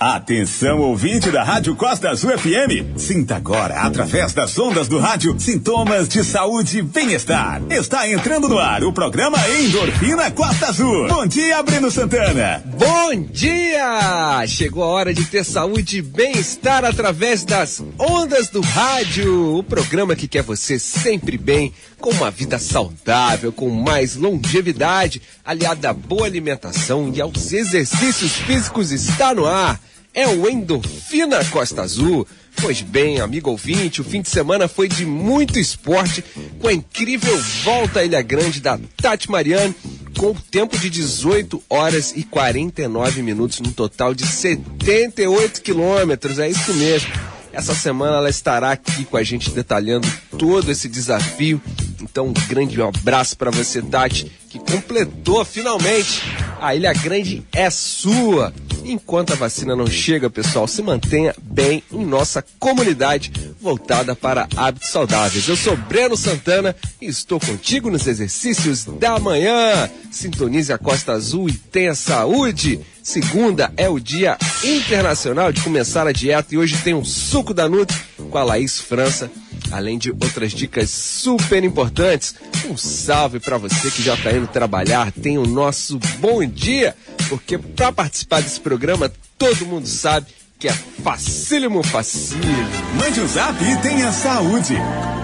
Atenção, ouvinte da Rádio Costa Azul FM. Sinta agora, através das ondas do rádio, sintomas de saúde e bem-estar. Está entrando no ar o programa Endorfina Costa Azul. Bom dia, Breno Santana. Bom dia! Chegou a hora de ter saúde e bem-estar através das ondas do rádio. O programa que quer você sempre bem, com uma vida saudável, com mais longevidade, aliada à boa alimentação e aos exercícios físicos, está no ar é o Endorfina Costa Azul. Pois bem, amigo ouvinte, o fim de semana foi de muito esporte, com a incrível volta à Ilha Grande da Tati Mariano, com tempo de 18 horas e 49 minutos, num total de 78 quilômetros, é isso mesmo. Essa semana ela estará aqui com a gente detalhando todo esse desafio. Então, um grande abraço para você, Tati, que completou finalmente. A Ilha Grande é sua. Enquanto a vacina não chega, pessoal, se mantenha bem em nossa comunidade voltada para hábitos saudáveis. Eu sou Breno Santana e estou contigo nos exercícios da manhã. Sintonize a Costa Azul e tenha saúde. Segunda é o Dia Internacional de começar a dieta e hoje tem um suco da Nutri com a Laís França, além de outras dicas super importantes. Um salve para você que já está indo trabalhar, tem o nosso bom dia, porque para participar desse programa todo mundo sabe que é facílimo, facílimo. Mande o um zap e tenha saúde.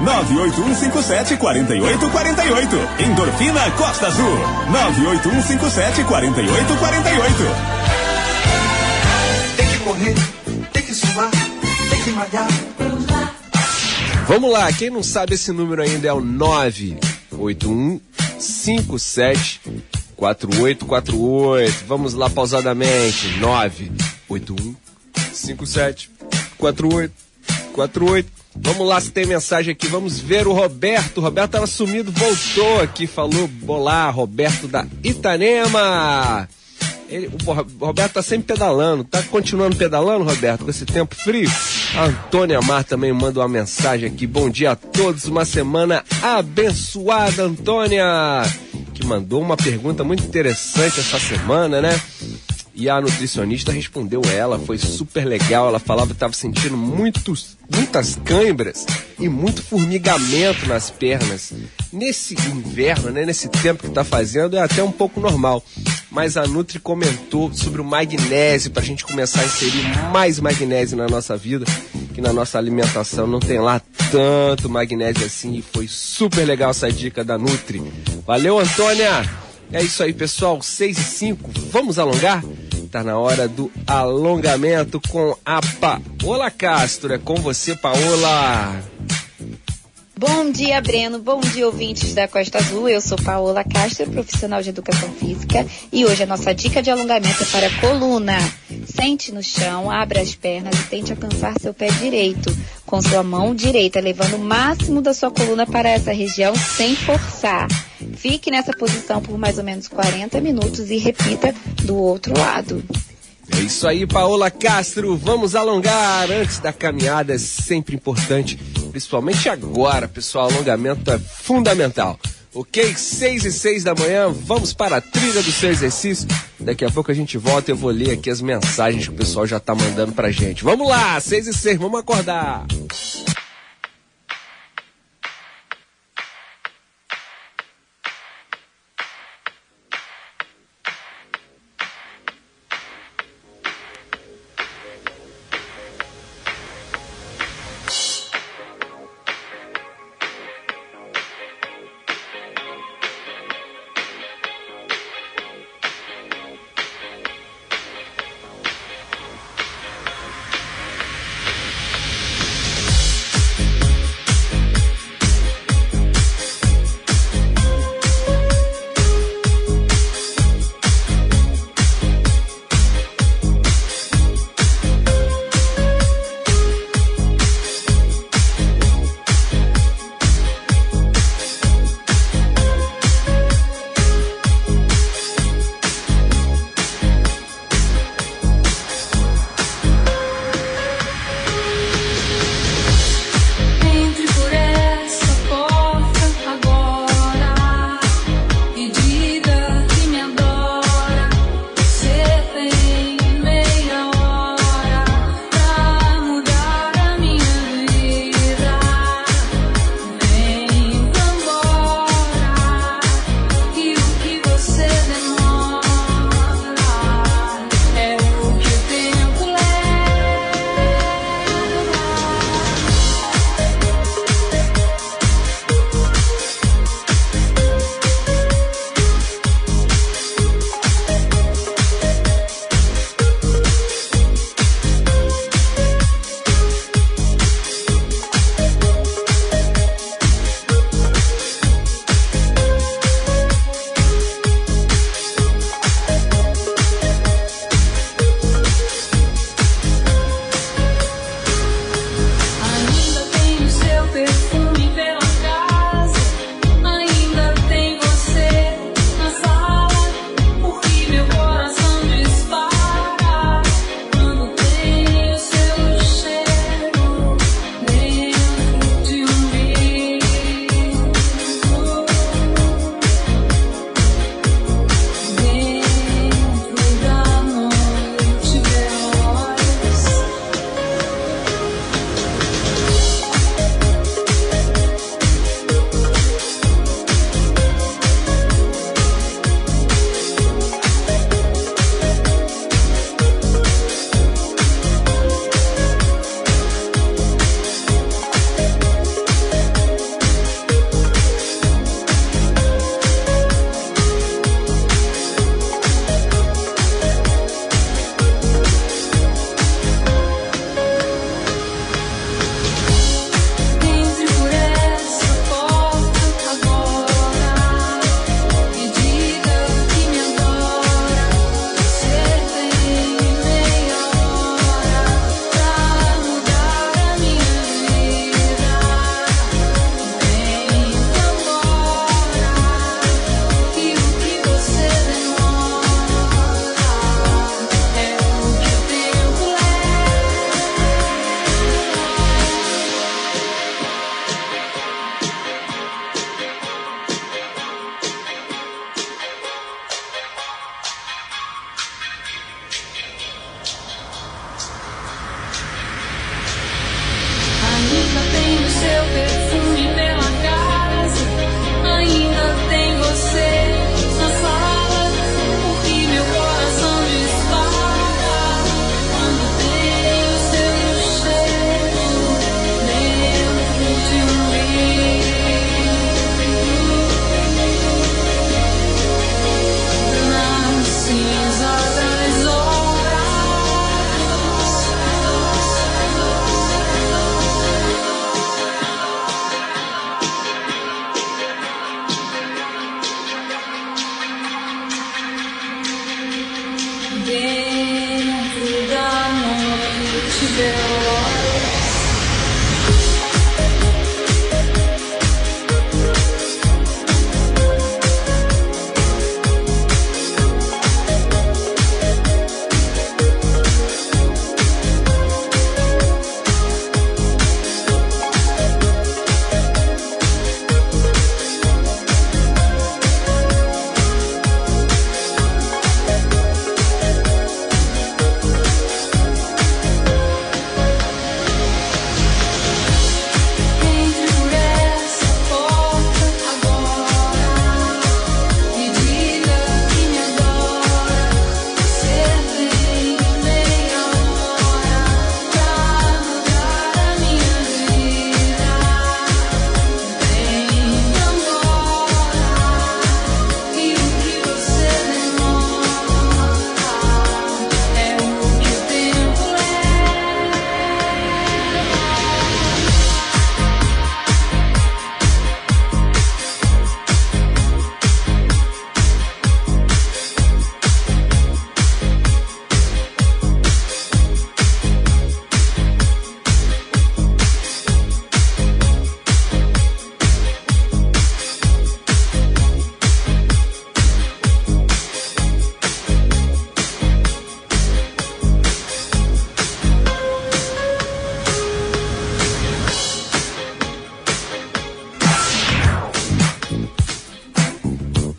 98157 4848. Endorfina Costa Azul. 98157 4848. Tem que correr, tem que suar, tem que malhar. Vamos lá, quem não sabe esse número ainda é o 98157 4848. Vamos lá pausadamente. 981 57 48 48. Vamos lá se tem mensagem aqui. Vamos ver o Roberto. O Roberto estava sumido, voltou aqui, falou: Olá, Roberto da Itanema. Ele, o Roberto tá sempre pedalando. Tá continuando pedalando, Roberto, com esse tempo frio? A Antônia Mar também manda uma mensagem aqui. Bom dia a todos. Uma semana abençoada, Antônia. Que mandou uma pergunta muito interessante essa semana, né? E a nutricionista respondeu ela, foi super legal. Ela falava que estava sentindo muitos, muitas câimbras e muito formigamento nas pernas. Nesse inverno, né, nesse tempo que está fazendo, é até um pouco normal. Mas a Nutri comentou sobre o magnésio, para a gente começar a inserir mais magnésio na nossa vida, que na nossa alimentação não tem lá tanto magnésio assim. E foi super legal essa dica da Nutri. Valeu, Antônia! É isso aí, pessoal. 6 e 5. Vamos alongar? Tá na hora do alongamento com a Paola Castro. É com você, Paola. Bom dia, Breno. Bom dia, ouvintes da Costa Azul. Eu sou Paola Castro, profissional de educação física, e hoje a nossa dica de alongamento é para a coluna. Sente no chão, abra as pernas e tente alcançar seu pé direito com sua mão direita, levando o máximo da sua coluna para essa região sem forçar. Fique nessa posição por mais ou menos 40 minutos e repita do outro lado. É isso aí, Paola Castro. Vamos alongar antes da caminhada, é sempre importante principalmente agora, pessoal. Alongamento é fundamental. Ok? 6 e 6 da manhã, vamos para a trilha do seu exercício. Daqui a pouco a gente volta e eu vou ler aqui as mensagens que o pessoal já está mandando pra gente. Vamos lá, 6 e 6, vamos acordar.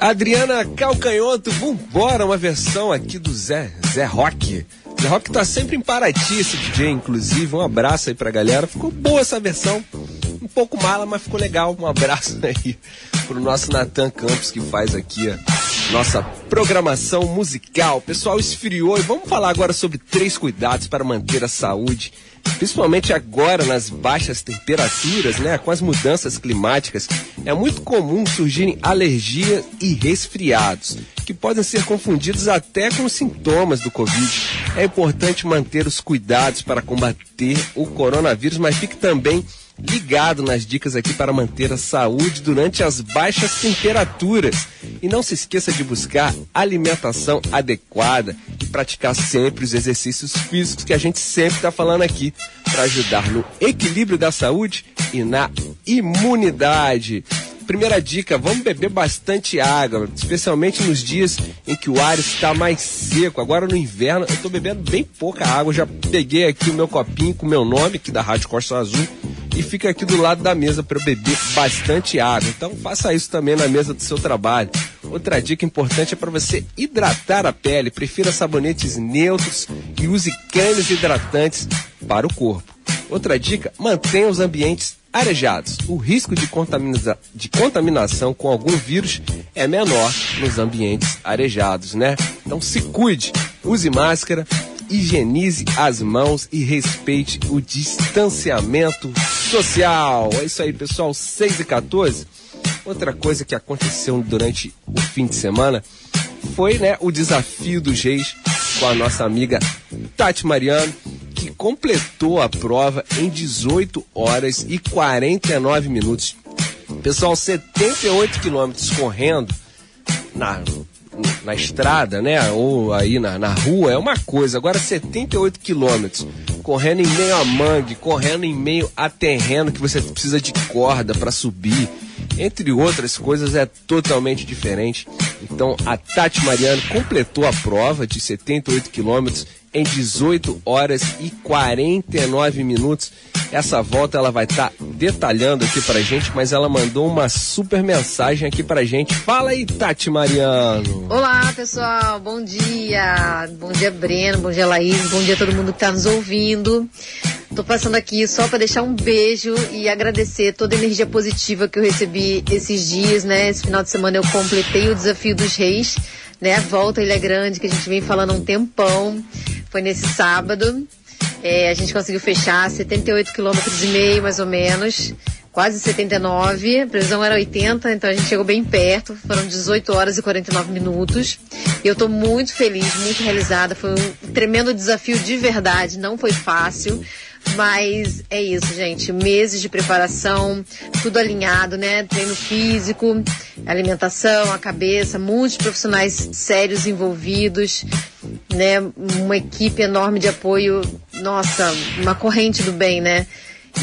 Adriana Calcanhoto, vambora, uma versão aqui do Zé, Zé Rock. Zé Rock tá sempre em Paraty, esse DJ, inclusive. Um abraço aí pra galera. Ficou boa essa versão. Um pouco mala, mas ficou legal. Um abraço aí pro nosso Natan Campos que faz aqui a nossa programação musical. pessoal esfriou e vamos falar agora sobre três cuidados para manter a saúde principalmente agora nas baixas temperaturas, né, com as mudanças climáticas, é muito comum surgirem alergias e resfriados, que podem ser confundidos até com sintomas do Covid. É importante manter os cuidados para combater o coronavírus, mas fique também ligado nas dicas aqui para manter a saúde durante as baixas temperaturas. E não se esqueça de buscar alimentação adequada e praticar sempre os exercícios físicos que a gente sempre está falando aqui para ajudar no equilíbrio da saúde e na imunidade. Primeira dica, vamos beber bastante água, especialmente nos dias em que o ar está mais seco. Agora no inverno eu estou bebendo bem pouca água, já peguei aqui o meu copinho com o meu nome aqui da Rádio Costa Azul e fica aqui do lado da mesa para beber bastante água. Então faça isso também na mesa do seu trabalho. Outra dica importante é para você hidratar a pele. Prefira sabonetes neutros e use cremes hidratantes para o corpo. Outra dica: mantenha os ambientes arejados. O risco de, contamina de contaminação com algum vírus é menor nos ambientes arejados, né? Então se cuide, use máscara, higienize as mãos e respeite o distanciamento social. É isso aí, pessoal. 6 e 14. Outra coisa que aconteceu durante o fim de semana foi né, o desafio dos reis com a nossa amiga Tati Mariano, que completou a prova em 18 horas e 49 minutos. Pessoal, 78 quilômetros correndo na na estrada, né? Ou aí na, na rua é uma coisa. Agora 78 quilômetros, correndo em meio a mangue, correndo em meio a terreno que você precisa de corda para subir, entre outras coisas, é totalmente diferente. Então a Tati Mariano completou a prova de 78 quilômetros em 18 horas e 49 minutos. Essa volta ela vai estar tá detalhando aqui pra gente, mas ela mandou uma super mensagem aqui pra gente. Fala aí, Tati Mariano. Olá, pessoal. Bom dia. Bom dia, Breno. Bom dia, Laís. Bom dia a todo mundo que tá nos ouvindo. Tô passando aqui só para deixar um beijo e agradecer toda a energia positiva que eu recebi esses dias, né? Esse final de semana eu completei o desafio dos reis, né? Volta Ilha Grande, que a gente vem falando há um tempão. Foi nesse sábado. É, a gente conseguiu fechar 78 quilômetros e meio, mais ou menos. Quase 79, a previsão era 80, então a gente chegou bem perto. Foram 18 horas e 49 minutos. E eu estou muito feliz, muito realizada. Foi um tremendo desafio de verdade, não foi fácil. Mas é isso, gente. Meses de preparação, tudo alinhado, né? Treino físico, alimentação, a cabeça, muitos profissionais sérios envolvidos, né? Uma equipe enorme de apoio. Nossa, uma corrente do bem, né?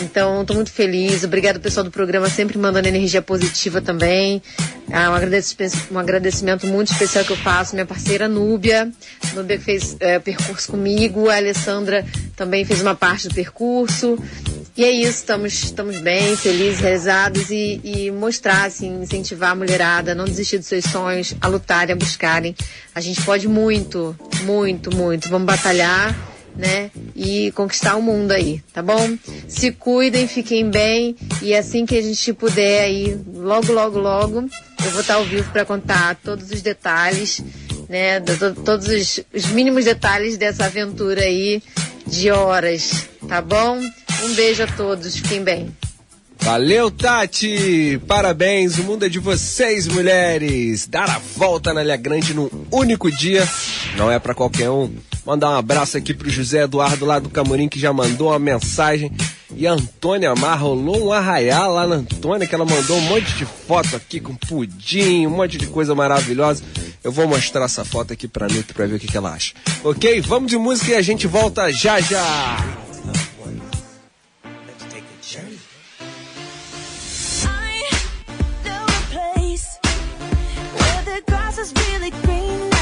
Então, estou muito feliz. Obrigado, pessoal do programa, sempre mandando energia positiva também. Ah, um, agradecimento, um, agradecimento, muito especial que eu faço, minha parceira Núbia. Núbia fez é, percurso comigo. A Alessandra também fez uma parte do percurso. E é isso, estamos, estamos bem, felizes, realizados e, e mostrar, assim, incentivar a mulherada a não desistir dos seus sonhos, a lutarem, a buscarem. A gente pode muito, muito, muito. Vamos batalhar né? E conquistar o mundo aí, tá bom? Se cuidem, fiquem bem e assim que a gente puder aí, logo, logo, logo, eu vou estar ao vivo para contar todos os detalhes, né? Todos os, os mínimos detalhes dessa aventura aí de horas, tá bom? Um beijo a todos, fiquem bem. Valeu, Tati! Parabéns, o mundo é de vocês, mulheres! Dar a volta na Ilha Grande num único dia não é para qualquer um. Mandar um abraço aqui pro José Eduardo lá do Camorim que já mandou uma mensagem. E a Antônia Mar rolou um arraial lá na Antônia, que ela mandou um monte de foto aqui com pudim, um monte de coisa maravilhosa. Eu vou mostrar essa foto aqui pra Nito pra ver o que, que ela acha. Ok? Vamos de música e a gente volta já já! the grass is really green.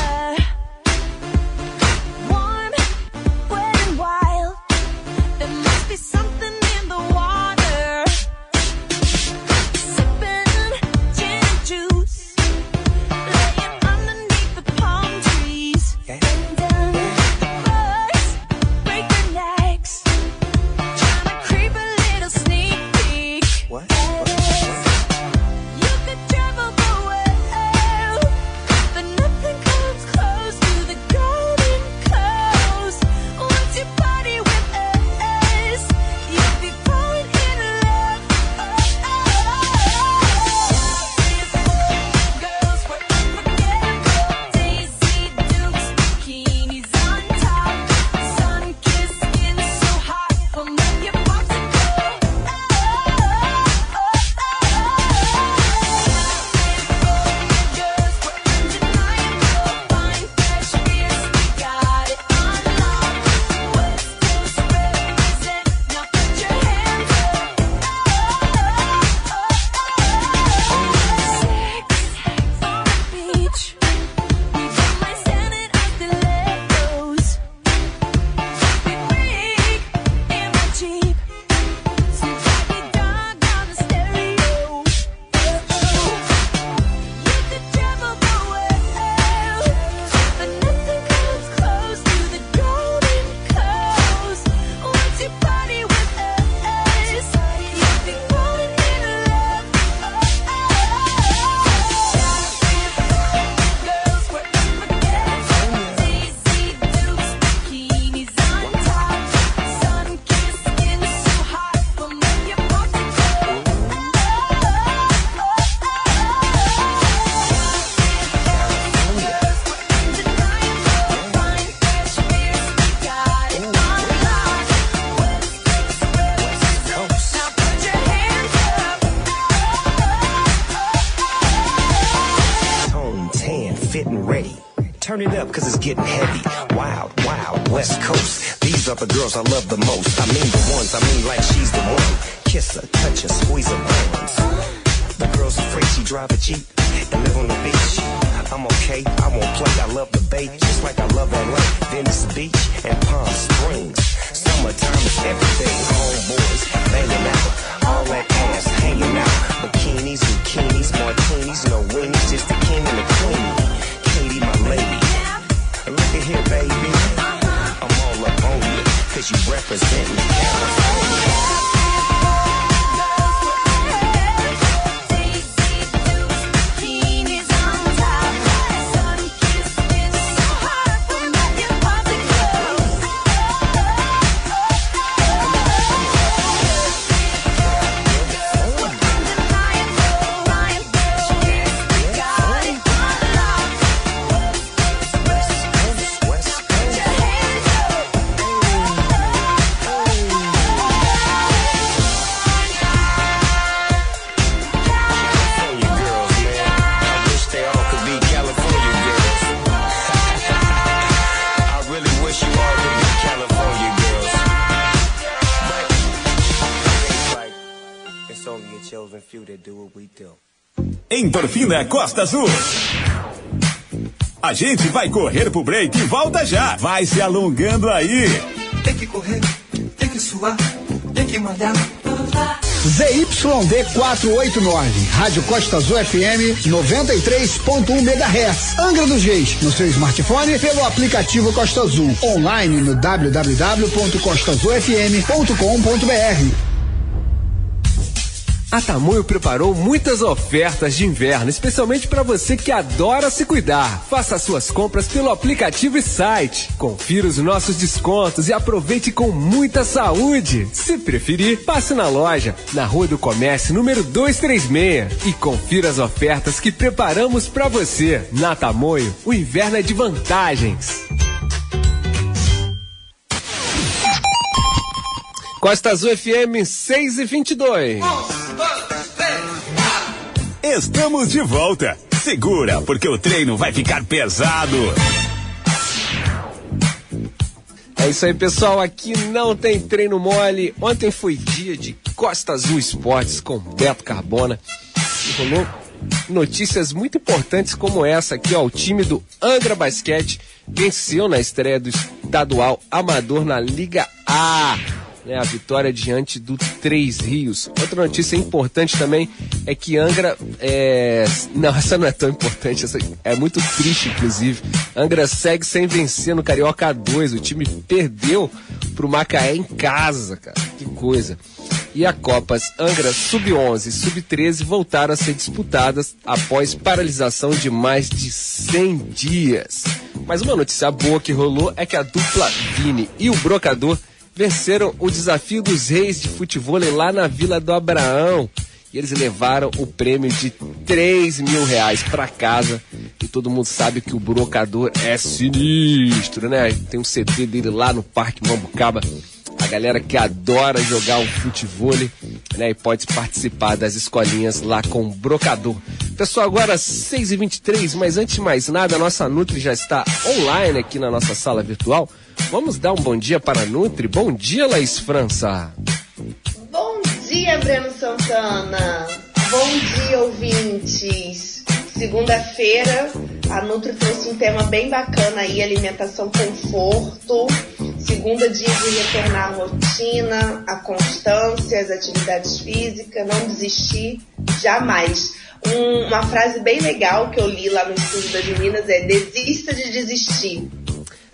The girls I love the most. I mean the ones, I mean like she's the one. Kiss her, touch her, squeeze her bones. The girl's afraid she drive a Jeep and live on the beach. I'm okay, I won't play, I love the bay, just like I love LA, Venice Beach, and Palm Springs. Endorfina Costa Azul. A gente vai correr pro break e volta já. Vai se alongando aí. Tem que correr, tem que suar, tem que malhar. ZYD 489, Rádio Costa Azul FM 93.1 MHz. Angra dos Reis, no seu smartphone pelo aplicativo Costa Azul. Online no www.costazulfm.com.br. A Tamoio preparou muitas ofertas de inverno, especialmente para você que adora se cuidar. Faça suas compras pelo aplicativo e site. Confira os nossos descontos e aproveite com muita saúde. Se preferir, passe na loja, na Rua do Comércio, número 236 e confira as ofertas que preparamos para você. Na Tamoio, o inverno é de vantagens. Costa Azul FM 6 e 22. Estamos de volta. Segura, porque o treino vai ficar pesado. É isso aí, pessoal. Aqui não tem treino mole. Ontem foi dia de Costa Azul Esportes com Beto Carbona. E rolou notícias muito importantes como essa aqui, ó. O time do Angra Basquete venceu na estreia do estadual amador na Liga A. Né, a vitória diante do Três Rios. Outra notícia importante também é que Angra. É... Não, essa não é tão importante, essa é muito triste, inclusive. Angra segue sem vencer no Carioca 2. O time perdeu pro Macaé em casa, cara. Que coisa. E a Copas Angra Sub-11 e Sub-13 voltaram a ser disputadas após paralisação de mais de 100 dias. Mas uma notícia boa que rolou é que a dupla Vini e o Brocador venceram o desafio dos reis de futebol lá na Vila do Abraão. E eles levaram o prêmio de 3 mil reais para casa. E todo mundo sabe que o brocador é sinistro, né? Tem um CD dele lá no Parque Mambucaba. A galera que adora jogar o futebol, né? E pode participar das escolinhas lá com o brocador. Pessoal, agora 6h23, mas antes de mais nada, a nossa Nutri já está online aqui na nossa sala virtual. Vamos dar um bom dia para a Nutri. Bom dia, Laís França. Bom dia, Breno Santana. Bom dia, ouvintes. Segunda-feira, a Nutri trouxe um tema bem bacana aí, alimentação conforto. Segunda dia de retornar à rotina, a constância, as atividades físicas, não desistir jamais. Um- uma frase bem legal que eu li lá no estudo das meninas é desista de desistir.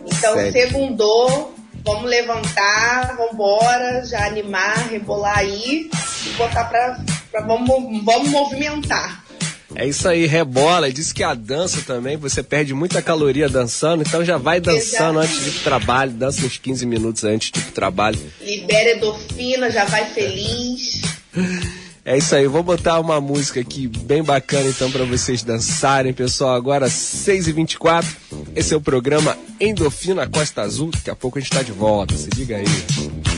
Então, Sério? segundou, vamos levantar, vamos embora, já animar, rebolar aí e botar pra, pra vamos, vamos movimentar. É isso aí, rebola. Diz que a dança também, você perde muita caloria dançando, então já vai dançando Exatamente. antes de ir pro trabalho, dança uns 15 minutos antes de ir pro trabalho. Libera endorfina, já vai feliz. É isso aí, vou botar uma música aqui bem bacana então para vocês dançarem, pessoal. Agora 6h24, esse é o programa Endorfina Costa Azul. Daqui a pouco a gente tá de volta, se liga aí.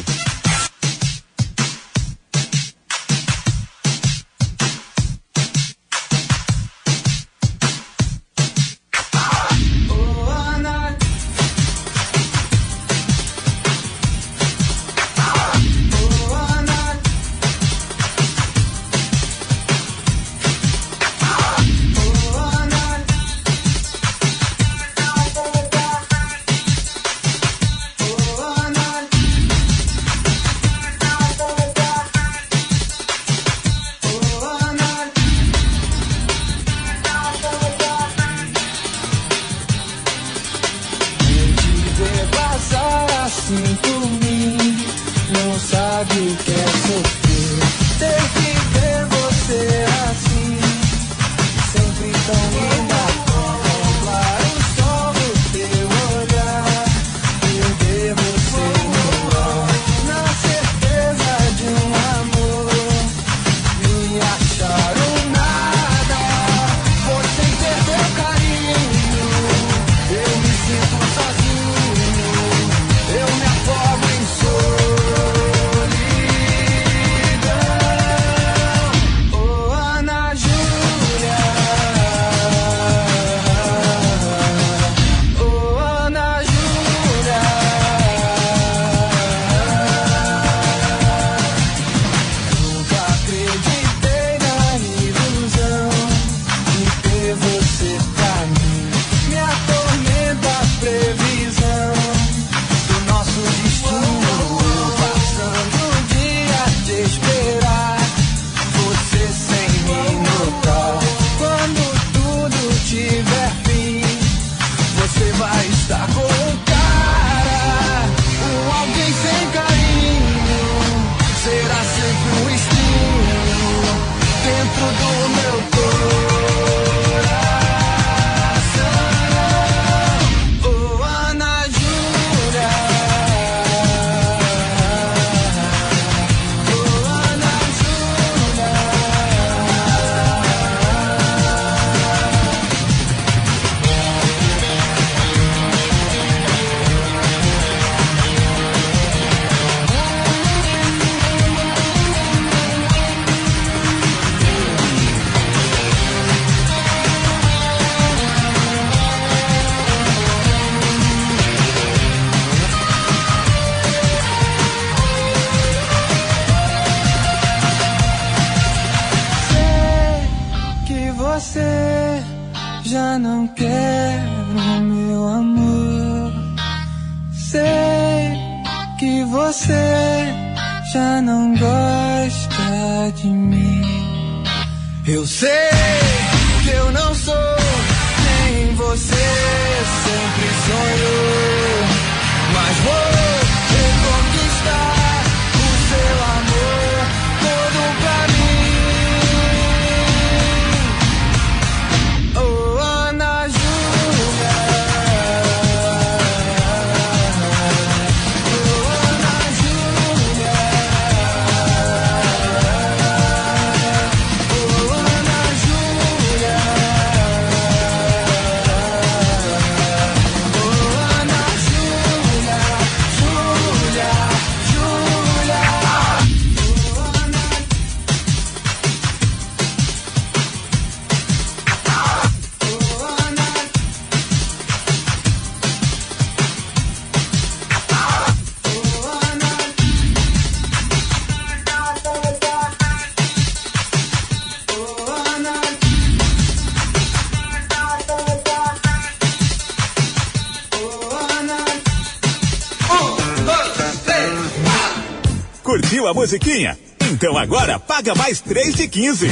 aquela musiquinha? Então agora paga mais 3 de 15.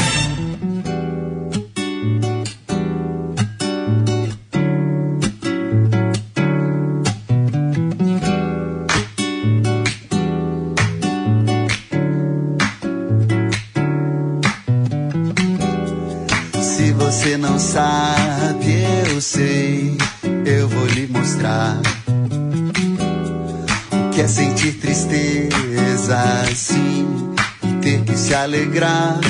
alegrar.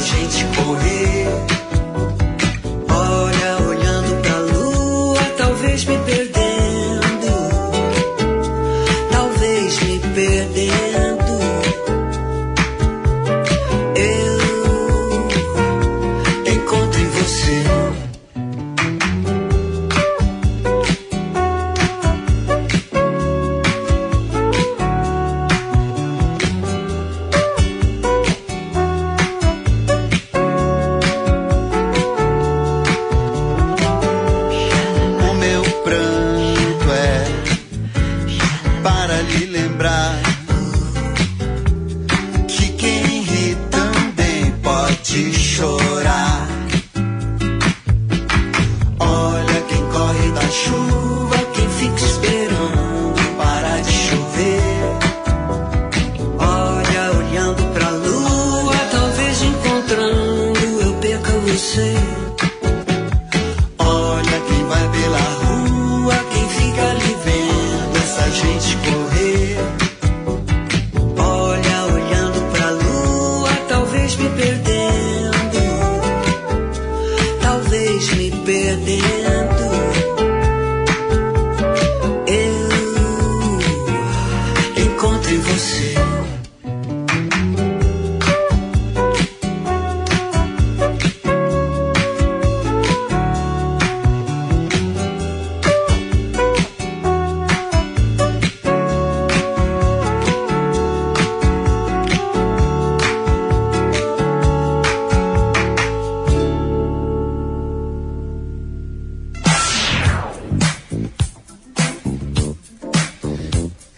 gente correr.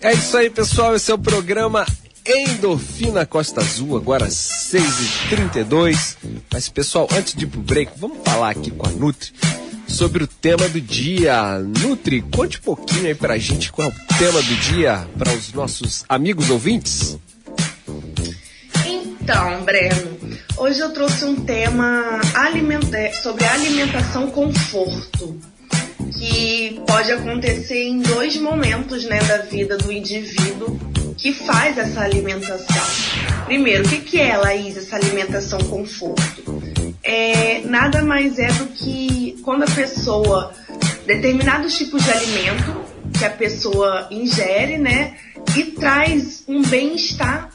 É isso aí, pessoal. Esse é o programa Endorfina Costa Azul, agora 6h32. Mas, pessoal, antes de ir pro break, vamos falar aqui com a Nutri sobre o tema do dia. Nutri, conte um pouquinho aí pra gente qual é o tema do dia para os nossos amigos ouvintes. Então, Breno, hoje eu trouxe um tema sobre alimentação conforto, que pode acontecer em dois momentos né, da vida do indivíduo que faz essa alimentação. Primeiro, o que, que é, Laís, essa alimentação conforto? É, nada mais é do que quando a pessoa, determinados tipos de alimento que a pessoa ingere, né, e traz um bem-estar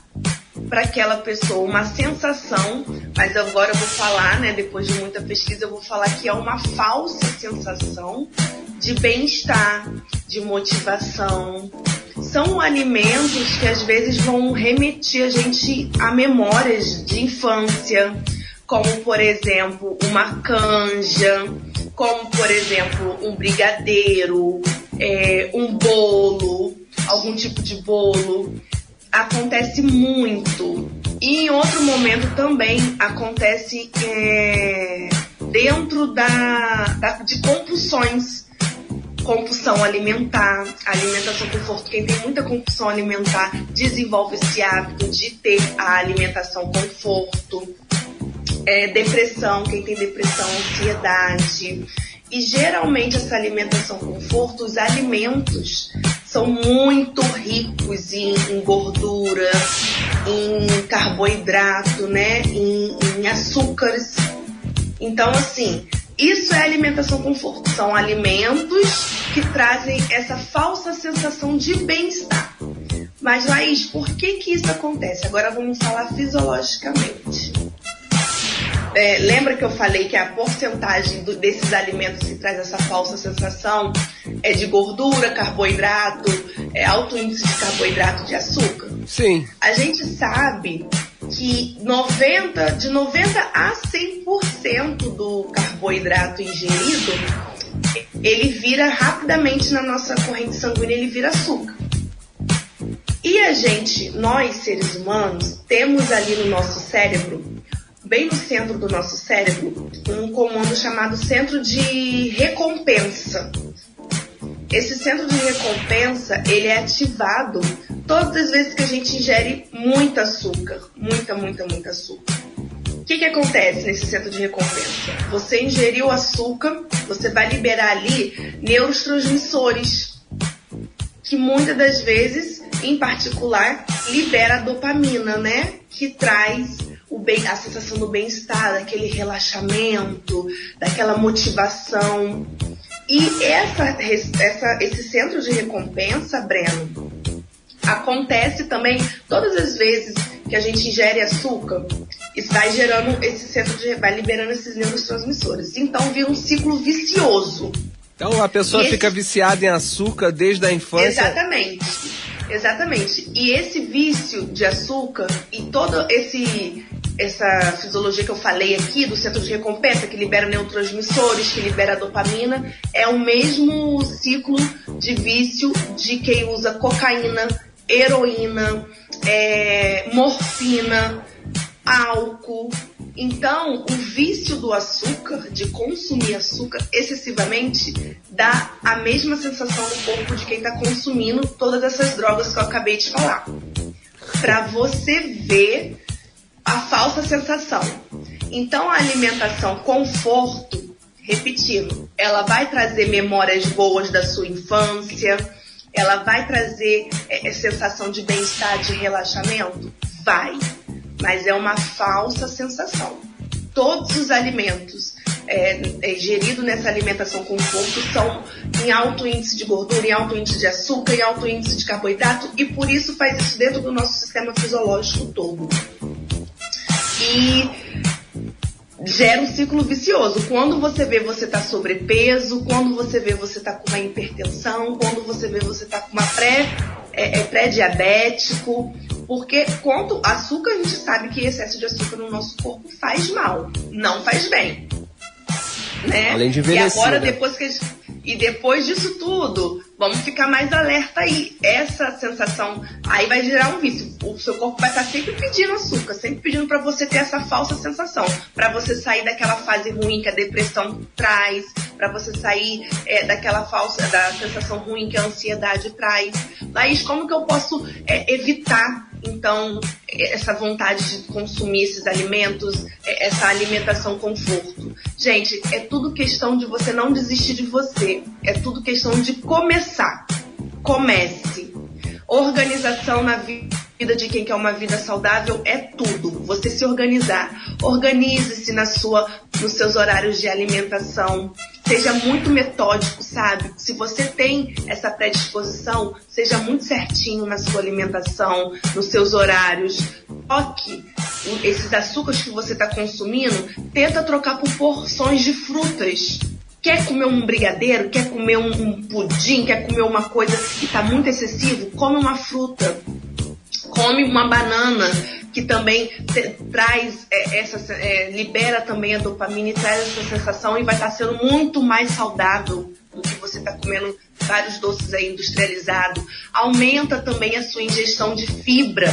para aquela pessoa uma sensação, mas agora eu vou falar, né, depois de muita pesquisa, eu vou falar que é uma falsa sensação de bem-estar, de motivação. São alimentos que às vezes vão remeter a gente a memórias de infância, como por exemplo uma canja, como por exemplo um brigadeiro, é, um bolo, algum tipo de bolo acontece muito. E em outro momento também acontece é, dentro da, da, de compulsões. Compulsão alimentar, alimentação conforto. Quem tem muita compulsão alimentar desenvolve esse hábito de ter a alimentação conforto. É, depressão, quem tem depressão, ansiedade. E geralmente essa alimentação conforto, os alimentos são muito ricos em, em gordura, em carboidrato, né? Em, em açúcares. Então, assim, isso é alimentação conforto. São alimentos que trazem essa falsa sensação de bem-estar. Mas, Laís, por que que isso acontece? Agora vamos falar fisiologicamente. É, lembra que eu falei que a porcentagem do- desses alimentos que traz essa falsa sensação é de gordura, carboidrato, é alto índice de carboidrato de açúcar? Sim. A gente sabe que 90, de 90 a 100% do carboidrato ingerido, ele vira rapidamente na nossa corrente sanguínea, ele vira açúcar. E a gente, nós seres humanos, temos ali no nosso cérebro, bem no centro do nosso cérebro, um comando chamado centro de recompensa. Esse centro de recompensa, ele é ativado todas as vezes que a gente ingere muito açúcar, muita, muita, muita açúcar. O que, que acontece nesse centro de recompensa? Você ingeriu açúcar, você vai liberar ali neurotransmissores, que muitas das vezes, em particular, libera a dopamina, né? Que traz o bem, a sensação do bem-estar, daquele relaxamento, daquela motivação. E essa, essa, esse centro de recompensa, Breno, acontece também todas as vezes que a gente ingere açúcar, isso vai gerando esse centro de, vai liberando esses neurotransmissores. Então vira um ciclo vicioso. Então a pessoa esse- fica viciada em açúcar desde a infância. Exatamente. Exatamente. E esse vício de açúcar e todo esse essa fisiologia que eu falei aqui do centro de recompensa que libera neurotransmissores, que libera dopamina, é o mesmo ciclo de vício de quem usa cocaína, heroína, é, morfina, álcool. Então, o vício do açúcar, de consumir açúcar excessivamente, dá a mesma sensação no corpo de quem está consumindo todas essas drogas que eu acabei de falar. Para você ver a falsa sensação. Então, a alimentação conforto, repetindo, ela vai trazer memórias boas da sua infância, ela vai trazer é, sensação de bem-estar, de relaxamento? Vai mas é uma falsa sensação. Todos os alimentos é, é, geridos nessa alimentação conforto são em alto índice de gordura, em alto índice de açúcar, em alto índice de carboidrato e por isso faz isso dentro do nosso sistema fisiológico todo. E gera um ciclo vicioso. Quando você vê você está sobrepeso, quando você vê você está com uma hipertensão, quando você vê você está com uma pré, é, é pré-diabético, porque quanto açúcar, a gente sabe que excesso de açúcar no nosso corpo faz mal, não faz bem. Né? Além de envelhecer, e agora, né? depois que gente, e depois disso tudo, vamos ficar mais alerta aí. Essa sensação aí vai gerar um vício. O seu corpo vai estar sempre pedindo açúcar, sempre pedindo para você ter essa falsa sensação, para você sair daquela fase ruim que a depressão traz, para você sair é, daquela falsa, da sensação ruim que a ansiedade traz. Laís, como que eu posso é, evitar então essa vontade de consumir esses alimentos, é, essa alimentação conforto. Gente, é tudo questão de você não desistir de você. É tudo questão de começar. Comece. Organização na vida de quem quer uma vida saudável é tudo. Você se organizar. Organize-se na sua, nos seus horários de alimentação. Seja muito metódico, sabe? Se você tem essa predisposição, seja muito certinho na sua alimentação, nos seus horários. Toque esses açúcares que você está consumindo, tenta trocar por porções de frutas. Quer comer um brigadeiro? Quer comer um, um pudim? Quer comer uma coisa que está muito excessivo? Come uma fruta. Come uma banana que também traz é, essa é, libera também a dopamina e traz essa sensação e vai estar tá sendo muito mais saudável que você está comendo vários doces aí industrializados. Aumenta também a sua ingestão de fibra,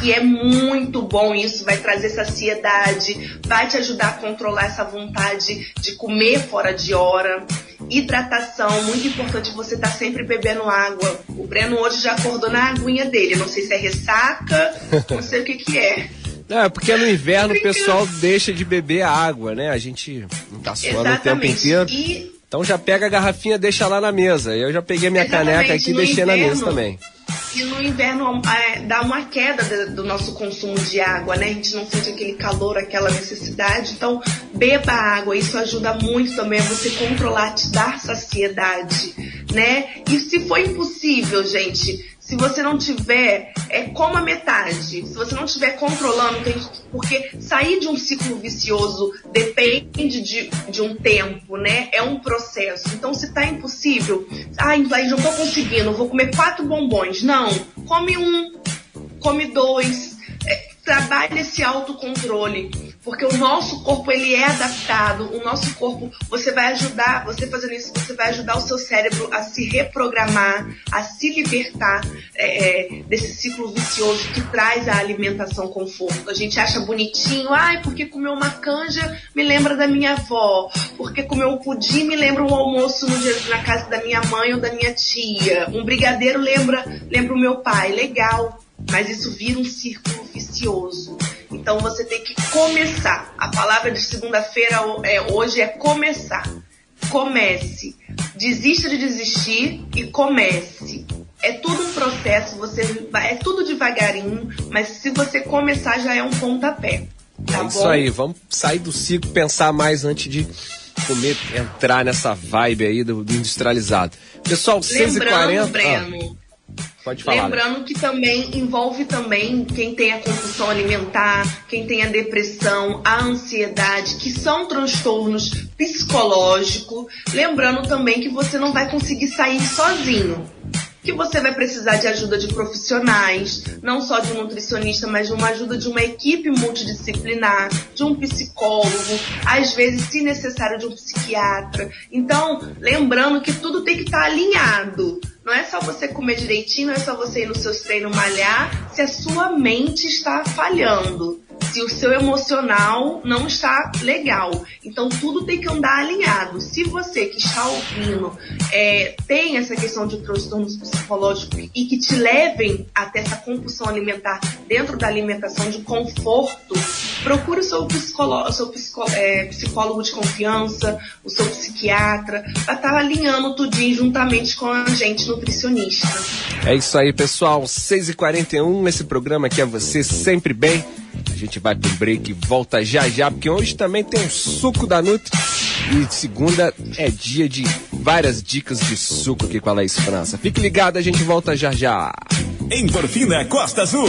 que é muito bom isso, vai trazer saciedade, vai te ajudar a controlar essa vontade de comer fora de hora. Hidratação, muito importante você estar tá sempre bebendo água. O Breno hoje já acordou na aguinha dele, não sei se é ressaca, não sei o que que é. Não, é porque no inverno o pessoal deixa de beber água, né? A gente não tá suando o tempo inteiro. E então já pega a garrafinha, deixa lá na mesa. Eu já peguei minha Exatamente, caneca aqui e deixei inverno, na mesa também. E no inverno é, dá uma queda de, do nosso consumo de água, né? A gente não sente aquele calor, aquela necessidade. Então, beba água. Isso ajuda muito também a você controlar, te dar saciedade, né? E se for impossível, gente, se você não tiver, é como a metade. Se você não tiver controlando, tem, porque sair de um ciclo vicioso depende de, de um tempo, né? É um processo. Então, se tá impossível, ai, ah, não tô conseguindo, vou comer quatro bombons. Não, come um, come dois. É, trabalhe esse autocontrole porque o nosso corpo ele é adaptado, o nosso corpo, você vai ajudar, você fazendo isso, você vai ajudar o seu cérebro a se reprogramar, a se libertar é, é, desse ciclo vicioso que traz a alimentação conforto. A gente acha bonitinho, ai, porque comer uma canja me lembra da minha avó, porque comer um pudim me lembra um almoço no dia, na casa da minha mãe ou da minha tia, um brigadeiro lembra, lembra o meu pai, legal, mas isso vira um círculo vicioso. Então você tem que começar. A palavra de segunda-feira é, hoje é começar. Comece. Desista de desistir e comece. É tudo um processo, você vai, é tudo devagarinho, mas se você começar já é um pontapé. Tá é bom? isso aí, vamos sair do ciclo, pensar mais antes de comer, entrar nessa vibe aí do, do industrializado. Pessoal, 6h40. Breno, ah. Pode falar. Lembrando que também envolve também quem tem a compulsão alimentar, quem tem a depressão, a ansiedade, que são transtornos psicológicos. Lembrando também que você não vai conseguir sair sozinho. que você vai precisar de ajuda de profissionais, não só de um nutricionista, mas de uma ajuda de uma equipe multidisciplinar, de um psicólogo, às vezes, se necessário, de um psiquiatra. Então, lembrando que tudo tem que estar alinhado. Não é só você comer direitinho, não é só você ir nos seus treinos malhar, se a sua mente está falhando se o seu emocional não está legal. Então tudo tem que andar alinhado. Se você que está ouvindo é, tem essa questão de transtornos psicológicos e que te levem até essa compulsão alimentar dentro da alimentação de conforto, procure o seu, psicólogo, o seu psicó, é, psicólogo de confiança, o seu psiquiatra, para estar tá alinhando tudinho juntamente com a gente nutricionista. É isso aí, pessoal. 6h41, esse programa aqui é você sempre bem. A gente vai pro break e volta já já, porque hoje também tem um suco da Nutri. E segunda é dia de várias dicas de suco aqui com a Laís França. Fique ligado, a gente volta já já. Endorfina Costa Azul.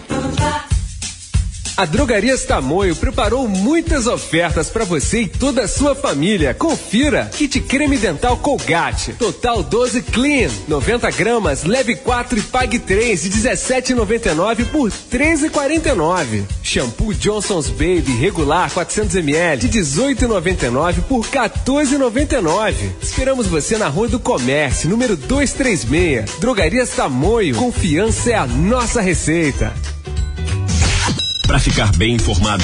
A Drogarias Tamoio preparou muitas ofertas para você e toda a sua família. Confira: kit creme dental Colgate, total 12 clean, 90 gramas, leve 4 e pague 3 de 17,99 por 13,49. Shampoo Johnson's Baby regular 400 ml de 18,99 por 14,99. Esperamos você na Rua do Comércio, número 236. Drogarias Tamoio, confiança é a nossa receita. Para ficar bem informado,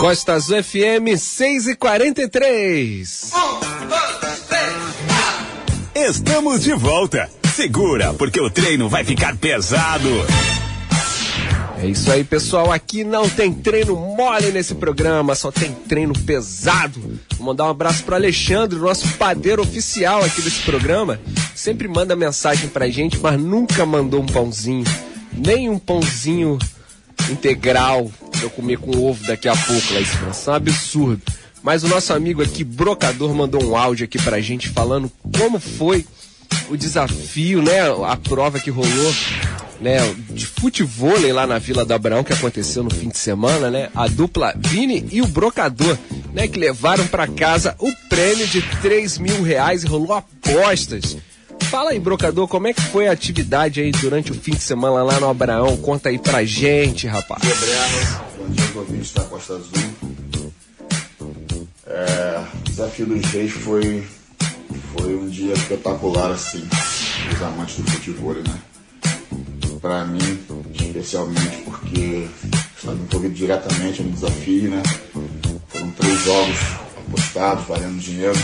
Costa Azul FM 6 e 43 Estamos de volta. Segura, porque o treino vai ficar pesado. É isso aí, pessoal. Aqui não tem treino mole nesse programa, só tem treino pesado. Vou mandar um abraço pro Alexandre, nosso padeiro oficial aqui desse programa. Sempre manda mensagem pra gente, mas nunca mandou um pãozinho. Nem um pãozinho integral eu comer com ovo daqui a pouco, lá isso é um absurdo. Mas o nosso amigo aqui, Brocador, mandou um áudio aqui pra gente falando como foi o desafio, né? A prova que rolou, né? De futebol lá na Vila do Abraão, que aconteceu no fim de semana, né? A dupla Vini e o Brocador, né? Que levaram para casa o prêmio de 3 mil reais e rolou apostas. Fala aí, brocador, como é que foi a atividade aí durante o fim de semana lá no Abraão? Conta aí pra gente, rapaz. Bom dia. Bom dia, ouvintes da Costa Azul. É, o desafio dos reis foi, foi um dia espetacular, assim, os amantes do futebol, né? Pra mim, especialmente porque estava envolvido diretamente no desafio, né? Foram três jogos apostados, valendo dinheiro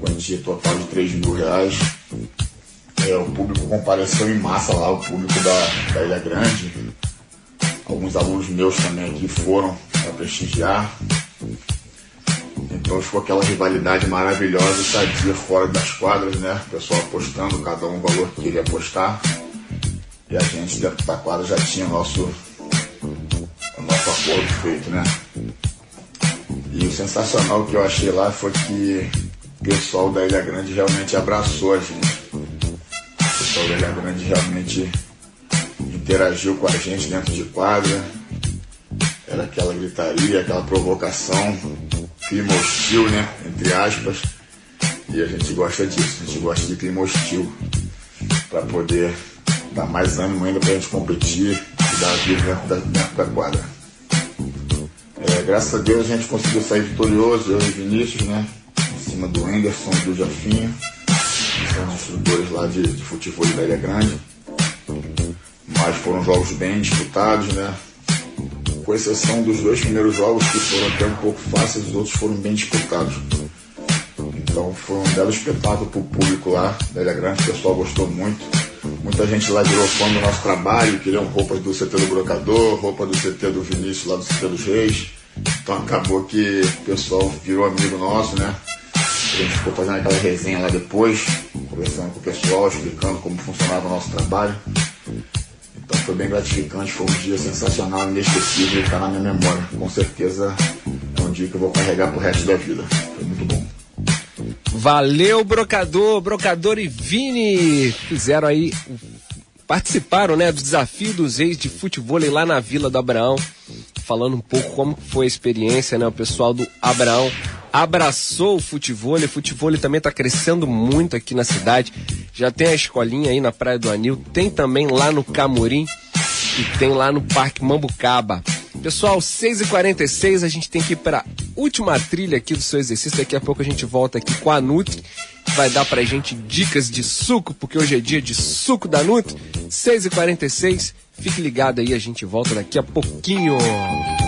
quantia total de 3 mil reais. É, o público compareceu em massa lá, o público da, da Ilha Grande. Alguns alunos meus também aqui foram para prestigiar. Então ficou aquela rivalidade maravilhosa, sadia fora das quadras, né? O pessoal apostando, cada um o valor que queria apostar. E a gente dentro da quadra já tinha o nosso, o nosso acordo feito, né? E o sensacional que eu achei lá foi que o pessoal da Ilha Grande realmente abraçou a gente. O pessoal da Ilha Grande realmente interagiu com a gente dentro de quadra. Era aquela gritaria, aquela provocação, clima hostil, né? Entre aspas. E a gente gosta disso, a gente gosta de clima hostil. Para poder dar mais ânimo ainda pra gente competir e dar a vida dentro da, dentro da quadra. É, graças a Deus a gente conseguiu sair vitorioso, eu e Vinícius, né? Cima do Anderson do Jafinho, que são os instrutores lá de, de futebol da Ilha Grande. Mas foram jogos bem disputados, né? Com exceção dos dois primeiros jogos que foram até um pouco fáceis, os outros foram bem disputados. Então foi um belo espetáculo para o público lá da Ilha Grande, o pessoal gostou muito. Muita gente lá virou fã do nosso trabalho, queriam roupas do CT do Brocador, roupa do CT do Vinícius lá do CT dos Reis. Então acabou que o pessoal virou amigo nosso, né? A gente ficou fazendo aquela resenha lá depois, conversando com o pessoal, explicando como funcionava o nosso trabalho. Então foi bem gratificante, foi um dia sensacional, inesquecível está na minha memória. Com certeza é um dia que eu vou carregar pro resto da vida. Foi muito bom. Valeu, Brocador, Brocador e Vini fizeram aí, participaram, né, do desafio dos ex de futebol lá na Vila do Abraão, falando um pouco como foi a experiência, né, o pessoal do Abraão abraçou o futebol, o futebol também está crescendo muito aqui na cidade, já tem a escolinha aí na Praia do Anil, tem também lá no Camorim e tem lá no Parque Mambucaba. Pessoal, 6h46, a gente tem que ir para última trilha aqui do seu exercício. Daqui a pouco a gente volta aqui com a Nutri, que vai dar pra gente dicas de suco, porque hoje é dia de suco da Nutri. 6h46, fique ligado aí, a gente volta daqui a pouquinho. I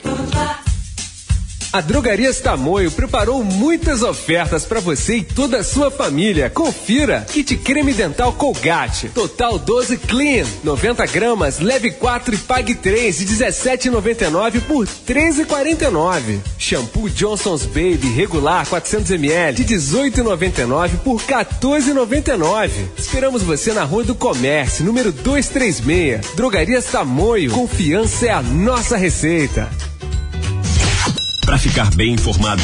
A Drogarias Tamoio preparou muitas ofertas para você e toda a sua família. Confira: kit creme dental Colgate, total 12 clean, 90 gramas, leve 4 e pague 3 de 17,99 por 13,49. Shampoo Johnson's Baby regular 400 ml de 18,99 por 14,99. Esperamos você na Rua do Comércio, número 236. Drogarias Tamoio. Confiança é a nossa receita. Para ficar bem informado,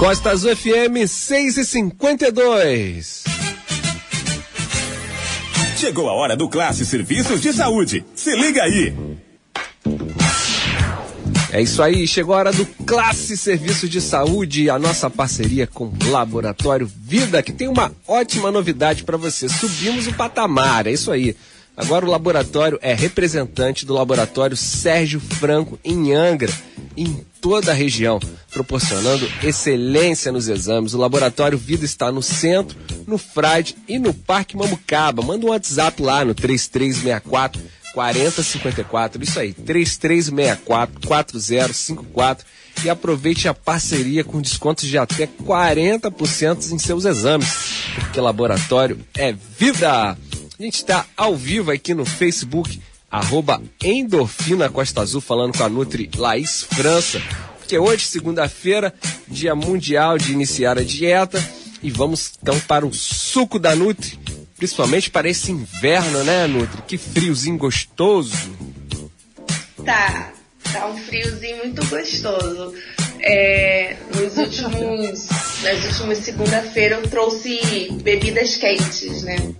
Costa Azul FM 6 e 52. Chegou a hora do Classe Serviços de Saúde. Se liga aí. É isso aí, chegou a hora do Classe Serviço de Saúde, a nossa parceria com o Laboratório Vida, que tem uma ótima novidade para você. Subimos o patamar, é isso aí. Agora o laboratório é representante do laboratório Sérgio Franco em Angra, em toda a região, proporcionando excelência nos exames. O laboratório Vida está no centro, no Frade e no Parque Mamucaba. Manda um WhatsApp lá no 3364 4054. Isso aí, 3364 4054 e aproveite a parceria com descontos de até 40% em seus exames, porque laboratório é vida. A gente está ao vivo aqui no Facebook, arroba Endorfina Costa Azul, falando com a Nutri Laís França. Porque hoje, segunda-feira, dia mundial de iniciar a dieta. E vamos então para o suco da Nutri, principalmente para esse inverno, né, Nutri? Que friozinho gostoso. Tá, tá um friozinho muito gostoso. É, nos últimos, nas últimas segunda-feira eu trouxe bebidas quentes, né?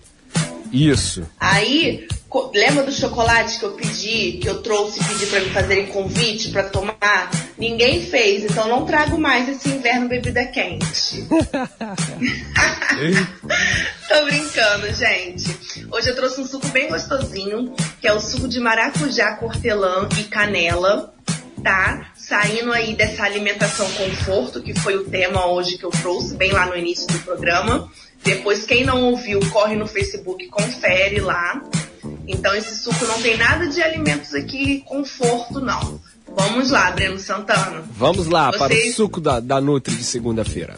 Isso. Aí, lembra do chocolate que eu pedi, que eu trouxe e pedi pra me fazerem convite pra tomar? Ninguém fez, então não trago mais esse inverno bebida quente. Tô brincando, gente. Hoje eu trouxe um suco bem gostosinho, que é o suco de maracujá com hortelã e canela, tá? Saindo aí dessa alimentação conforto, que foi o tema hoje que eu trouxe, bem lá no início do programa. Depois, quem não ouviu, corre no Facebook, confere lá. Então, esse suco não tem nada de alimentos aqui conforto, não. Vamos lá, Breno Santana. Vamos lá para o Vocês- suco da, da Nutri de segunda-feira.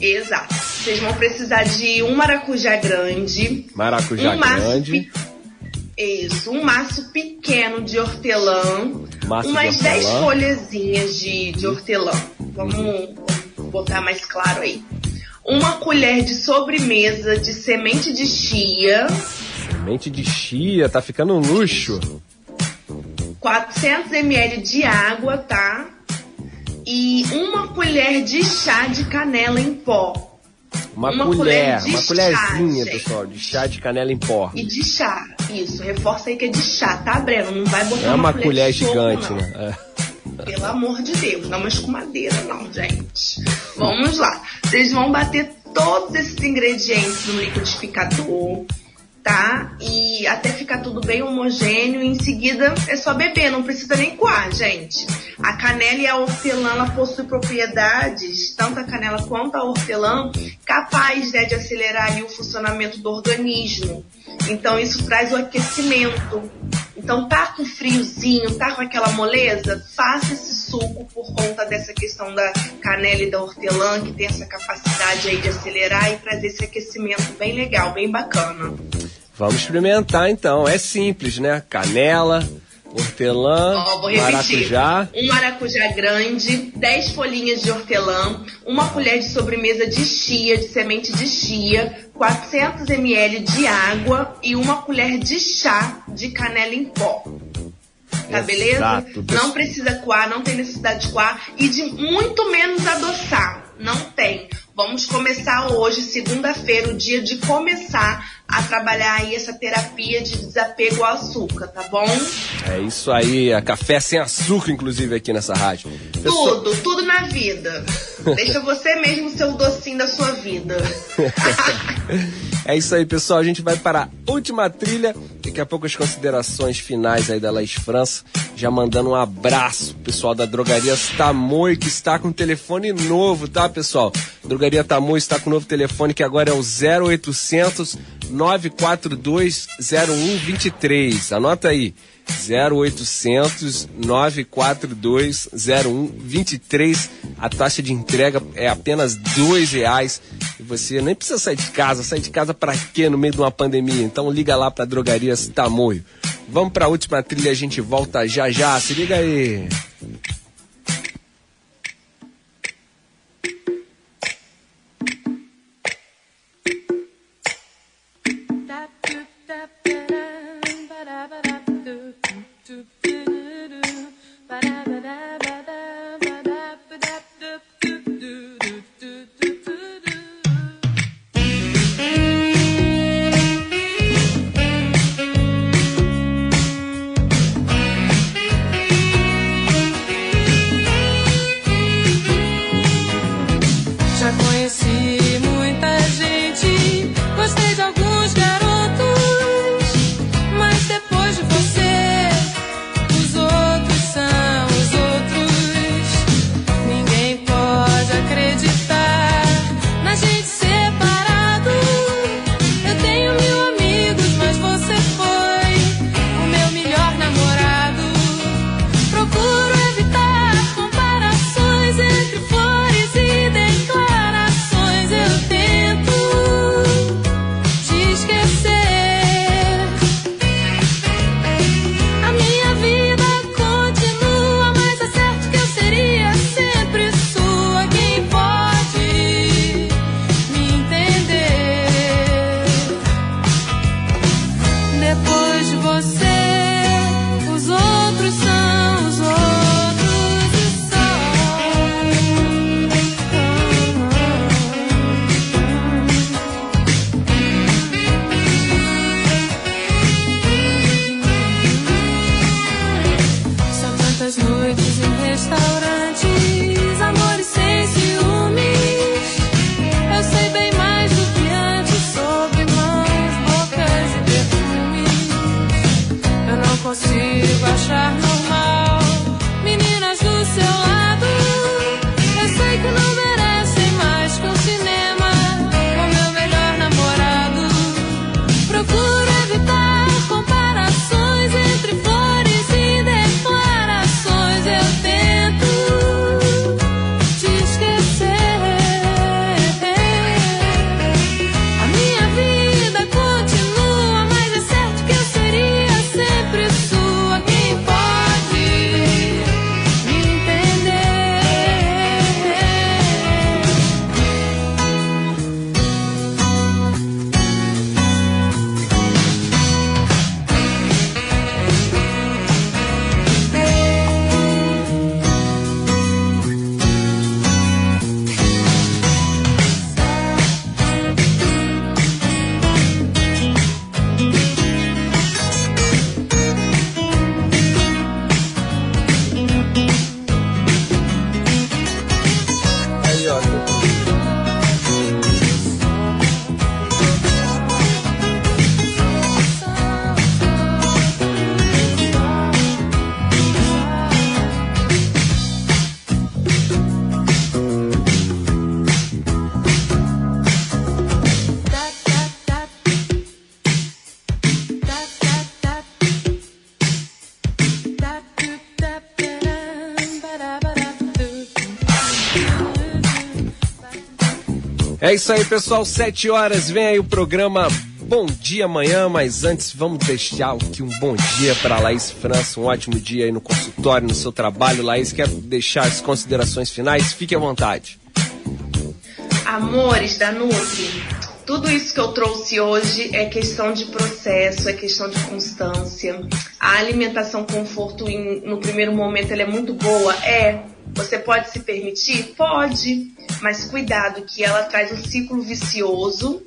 Exato. Vocês vão precisar de um maracujá grande, Maracujá Um grande, isso, um maço pequeno de hortelã, Maço de umas hortelã. 10 folhazinhas de, de hortelã. Vamos botar mais claro aí. Uma colher de sobremesa de semente de chia, semente de chia, tá ficando um luxo. 400 ml de água, tá? E uma colher de chá de canela em pó. Uma, Uma colher, colher uma colherzinha, chá, gente. pessoal, de chá de canela em pó. E de chá, isso, reforça aí que é de chá, tá, Breno? Não vai botar É uma colher, colher sopa, gigante, não. né? É. Pelo amor de Deus, não mexe com madeira, não, gente. Vamos lá. Vocês vão bater todos esses ingredientes no liquidificador, tá? E até ficar tudo bem homogêneo. Em seguida é só beber, não precisa nem coar, gente. A canela e a hortelã ela possuem propriedades, tanto a canela quanto a hortelã, capaz né, de acelerar ali o funcionamento do organismo. Então isso traz o aquecimento. Então tá com friozinho, tá com aquela moleza, faça esse suco por conta dessa questão da canela e da hortelã, que tem essa capacidade aí de acelerar e trazer esse aquecimento bem legal, bem bacana. Vamos experimentar então. É simples, né? Canela, hortelã, repetir. maracujá. Um maracujá grande, 10 folhinhas de hortelã, uma colher de sobremesa de chia, de semente de chia, 400 ml de água e uma colher de chá de canela em pó. Tá beleza? Exato. Não precisa coar, não tem necessidade de coar e de muito menos adoçar. Não tem. Vamos começar hoje, segunda-feira, o dia de começar a trabalhar aí essa terapia de desapego ao açúcar, tá bom? É isso aí, é café sem açúcar, inclusive, aqui nessa rádio. Pessoal- Tudo, tudo na vida. Deixa você mesmo ser o docinho da sua vida. É isso aí, pessoal. A gente vai para a última trilha. Daqui a pouco as considerações finais aí da Laís França. Já mandando um abraço, pessoal da Drogaria Tamoio, que está com telefone novo, tá, pessoal? Drogaria Tamoio está com um novo telefone que agora é o 0800 942 0123. Anota aí. 0800 942 0123. A taxa de entrega é apenas dois reais. E você nem precisa sair de casa. Sair de casa para quê no meio de uma pandemia? Então liga lá para Drogarias Tamoio. Vamos para a última trilha, a gente volta já já. Se liga aí. É isso aí, pessoal. Sete horas, vem aí o programa Bom Dia Amanhã, mas antes vamos deixar aqui um bom dia para Laís França, um ótimo dia aí no consultório, no seu trabalho. Laís, quer deixar as considerações finais? Fique à vontade. Amores da Nutri, tudo isso que eu trouxe hoje é questão de processo, é questão de constância. A alimentação conforto em- no primeiro momento ela é muito boa, é, Você pode se permitir? Pode, mas cuidado que ela traz um ciclo vicioso,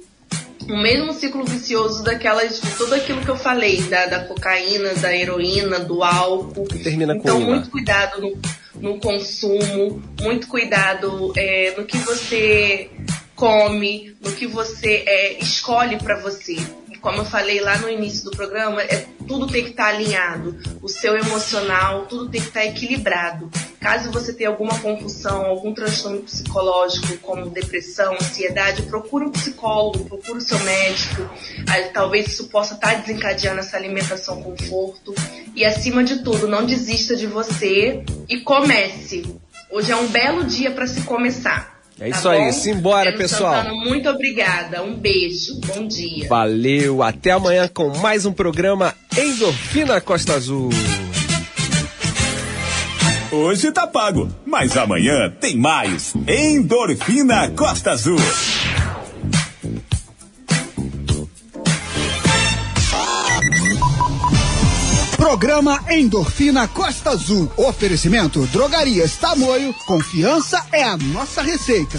o mesmo ciclo vicioso daquelas, de tudo aquilo que eu falei, da, da cocaína, da heroína, do álcool. Termina com então, muito cuidado no, no consumo, muito cuidado é, no que você come, no que você é, escolhe para você. E como eu falei lá no início do programa, é, tudo tem que estar alinhado. O seu emocional, tudo tem que estar equilibrado. Caso você tenha alguma confusão, algum transtorno psicológico, como depressão, ansiedade, procure um psicólogo, procure o seu médico. Aí, talvez isso possa estar desencadeando essa alimentação conforto. E acima de tudo, não desista de você e comece. Hoje é um belo dia para se começar. É tá isso aí, bom? simbora, Breno pessoal. Santana, muito obrigada. Um beijo. Bom dia. Valeu, até amanhã com mais um programa Endorfina Costa Azul. Hoje tá pago, mas amanhã tem mais. Endorfina Costa Azul. Programa Endorfina Costa Azul. Oferecimento Drogarias Tamoio. Confiança é a nossa receita.